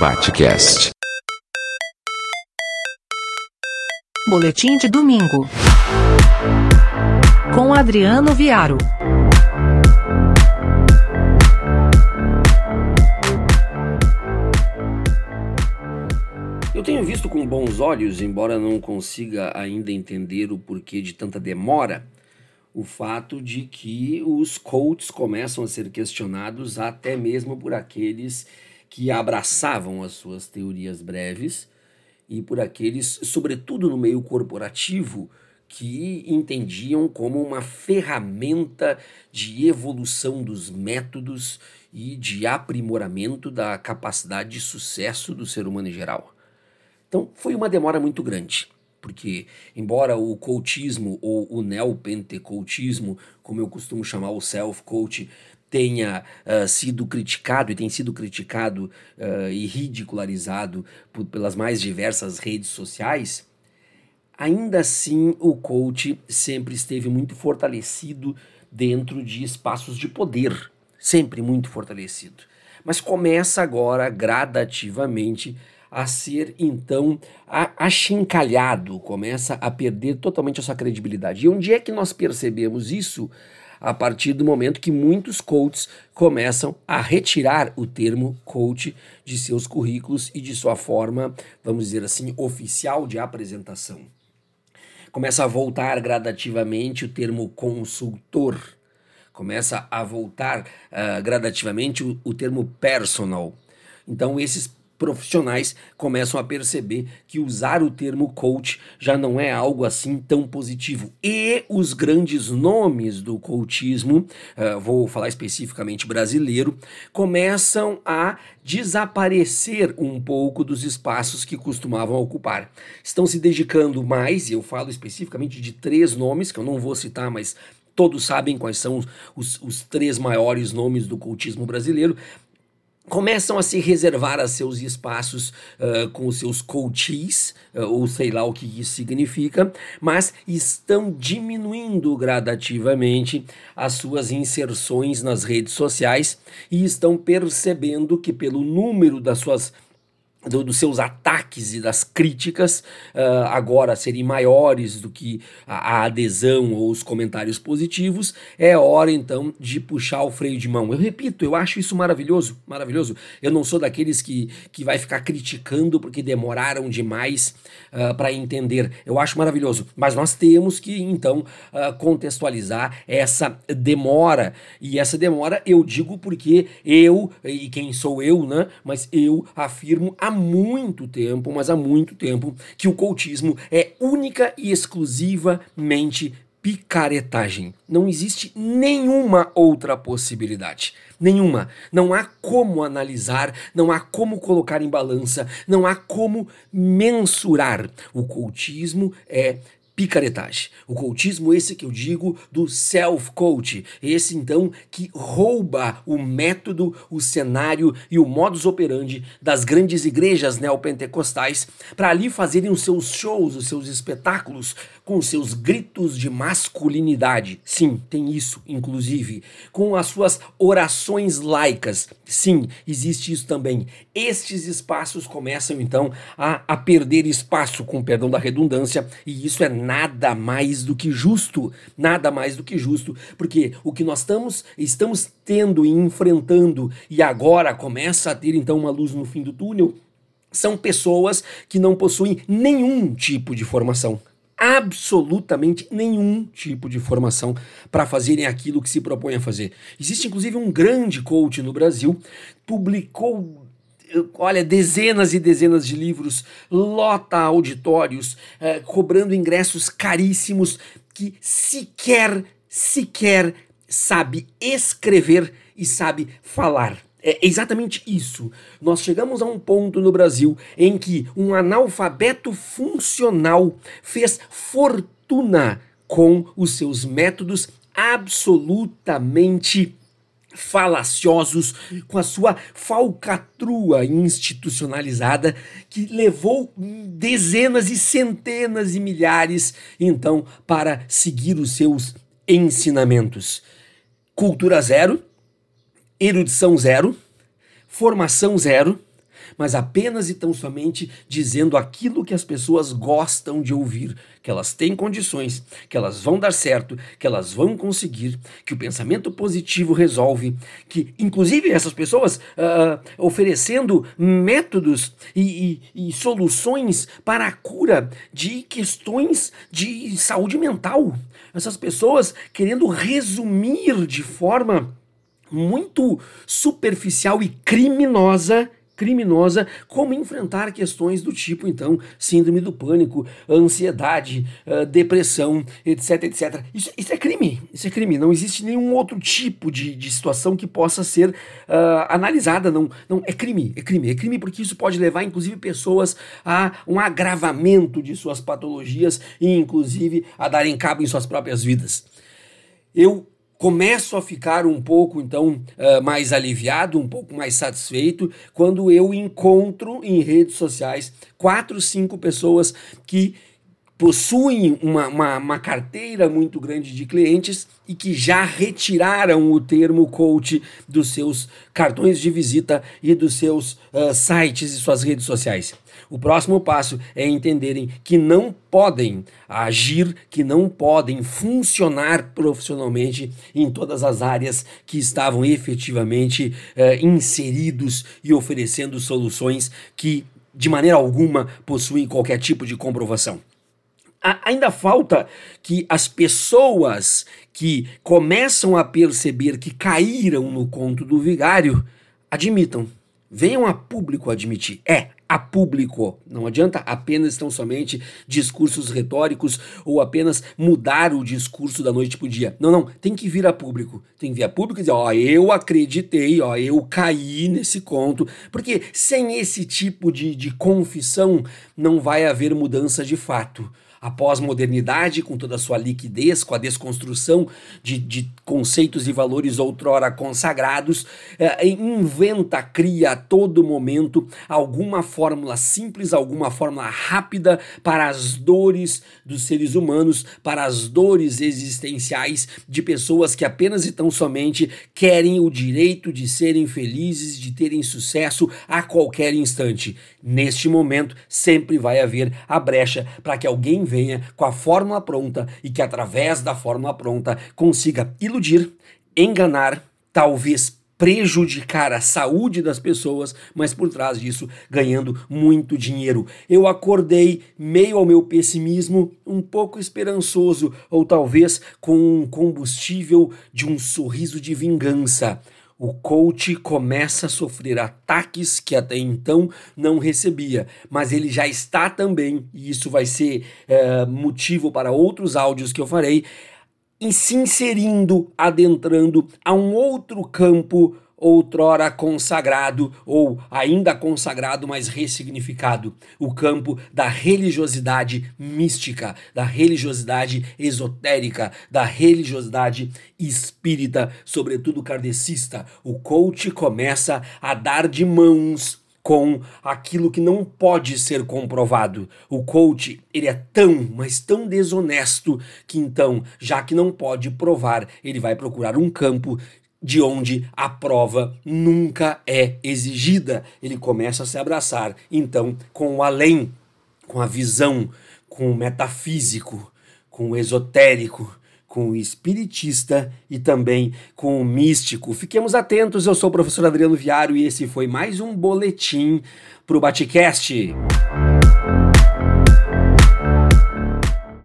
Batcast. Boletim de domingo. Com Adriano Viaro. Eu tenho visto com bons olhos, embora não consiga ainda entender o porquê de tanta demora, o fato de que os coaches começam a ser questionados até mesmo por aqueles que abraçavam as suas teorias breves e por aqueles, sobretudo no meio corporativo, que entendiam como uma ferramenta de evolução dos métodos e de aprimoramento da capacidade de sucesso do ser humano em geral. Então, foi uma demora muito grande, porque, embora o coachismo ou o neopentecoutismo, como eu costumo chamar o self-coach, tenha uh, sido criticado e tem sido criticado uh, e ridicularizado por, pelas mais diversas redes sociais, ainda assim o coach sempre esteve muito fortalecido dentro de espaços de poder, sempre muito fortalecido. Mas começa agora gradativamente a ser então achincalhado, começa a perder totalmente a sua credibilidade. E onde é que nós percebemos isso? A partir do momento que muitos coaches começam a retirar o termo coach de seus currículos e de sua forma, vamos dizer assim, oficial de apresentação. Começa a voltar gradativamente o termo consultor. Começa a voltar uh, gradativamente o, o termo personal. Então, esses profissionais começam a perceber que usar o termo coach já não é algo assim tão positivo. E os grandes nomes do coachismo, uh, vou falar especificamente brasileiro, começam a desaparecer um pouco dos espaços que costumavam ocupar. Estão se dedicando mais, e eu falo especificamente de três nomes, que eu não vou citar, mas todos sabem quais são os, os, três maiores nomes do cultismo brasileiro, começam a se reservar a seus espaços uh, com os seus coaches, uh, ou sei lá o que isso significa, mas estão diminuindo gradativamente as suas inserções nas redes sociais e estão percebendo que pelo número das suas do, dos seus ataques e das críticas uh, agora serem maiores do que a, a, adesão ou os comentários positivos, é hora então de puxar o freio de mão. Eu repito, eu acho isso maravilhoso, maravilhoso. Eu não sou daqueles que, que vai ficar criticando porque demoraram demais uh, para entender. Eu acho maravilhoso, mas nós temos que então uh, contextualizar essa demora e essa demora eu digo porque eu e quem sou eu, né? Mas eu afirmo a muito tempo, mas há muito tempo, que o cultismo é única e exclusivamente picaretagem. Não existe nenhuma outra possibilidade. Nenhuma. Não há como analisar, não há como colocar em balança, não há como mensurar. O cultismo é picaretagem. O coachismo, esse que eu digo do self-coach, esse então que rouba o método, o cenário e o modus operandi das grandes igrejas neopentecostais para ali fazerem os seus shows, os seus espetáculos com os seus gritos de masculinidade. Sim, tem isso, inclusive. Com as suas orações laicas. Sim, existe isso também. Estes espaços começam então a, a perder espaço, com perdão da redundância, e isso é nada mais do que justo, nada mais do que justo, porque o que nós estamos, estamos tendo e enfrentando e agora começa a ter então uma luz no fim do túnel, são pessoas que não possuem nenhum tipo de formação absolutamente nenhum tipo de formação para fazerem aquilo que se propõe a fazer. Existe inclusive um grande coach no Brasil, publicou olha, dezenas e dezenas de livros, lota auditórios, eh, cobrando ingressos caríssimos, que sequer, sequer sabe escrever e sabe falar. É exatamente isso. Nós chegamos a um ponto no Brasil em que um analfabeto funcional fez fortuna com os seus métodos absolutamente falaciosos, com a sua falcatrua institucionalizada que levou dezenas e centenas e milhares então para seguir os seus ensinamentos. Cultura zero, erudição zero, formação zero, mas apenas e tão somente dizendo aquilo que as pessoas gostam de ouvir, que elas têm condições, que elas vão dar certo, que elas vão conseguir, que o pensamento positivo resolve, que inclusive essas pessoas uh, oferecendo métodos e, e, e soluções para a cura de questões de saúde mental. Essas pessoas querendo resumir de forma muito superficial e criminosa criminosa, como enfrentar questões do tipo, então, síndrome do pânico, ansiedade, uh, depressão, etc, etc. Isso, isso, é crime, isso é crime. Não existe nenhum outro tipo de, de situação que possa ser uh, analisada. Não, não, é crime, é crime, é crime porque isso pode levar, inclusive, pessoas a um agravamento de suas patologias e, inclusive, a darem cabo em suas próprias vidas. Eu começo a ficar um pouco então uh, mais aliviado, um pouco mais satisfeito quando eu encontro em redes sociais quatro, cinco pessoas que possuem uma, uma, uma, carteira muito grande de clientes e que já retiraram o termo coach dos seus cartões de visita e dos seus uh, sites e suas redes sociais. O próximo passo é entenderem que não podem agir, que não podem funcionar profissionalmente em todas as áreas que estavam efetivamente uh, inseridos e oferecendo soluções que de maneira alguma possuem qualquer tipo de comprovação ainda falta que as pessoas que começam a perceber que caíram no conto do vigário admitam. Venham a público admitir. É, a público. Não adianta apenas tão somente discursos retóricos ou apenas mudar o discurso da noite para o dia. Não, não. Tem que vir a público. Tem que vir a público e dizer: ó, eu acreditei, ó, eu caí nesse conto. Porque sem esse tipo de, de confissão não vai haver mudança de fato a pós-modernidade, com toda a sua liquidez, com a desconstrução de, de conceitos e valores outrora consagrados, é, inventa, cria a todo momento alguma fórmula simples, alguma fórmula rápida para as dores dos seres humanos, para as dores existenciais de pessoas que apenas e tão somente querem o direito de serem felizes, de terem sucesso a qualquer instante. Neste momento, sempre vai haver a brecha para que alguém venha com a fórmula pronta e que, através da fórmula pronta, consiga iludir, enganar, talvez prejudicar a saúde das pessoas, mas por trás disso ganhando muito dinheiro. Eu acordei meio ao meu pessimismo, um pouco esperançoso, ou talvez com um combustível de um sorriso de vingança o coach começa a sofrer ataques que até então não recebia, mas ele já está também, e isso vai ser é, motivo para outros áudios que eu farei, em se inserindo, adentrando a um outro campo outrora consagrado ou ainda consagrado, mas ressignificado, o campo da religiosidade mística, da religiosidade esotérica, da religiosidade espírita, sobretudo kardecista. O coach começa a dar de mãos com aquilo que não pode ser comprovado. O coach, ele é tão, mas tão desonesto que então, já que não pode provar, ele vai procurar um campo de onde a prova nunca é exigida. Ele começa a se abraçar, então, com o além, com a visão, com o metafísico, com o esotérico, com o espiritista e também com o místico. Fiquemos atentos, eu sou o professor Adriano Viário e esse foi mais um boletim para o Baticast.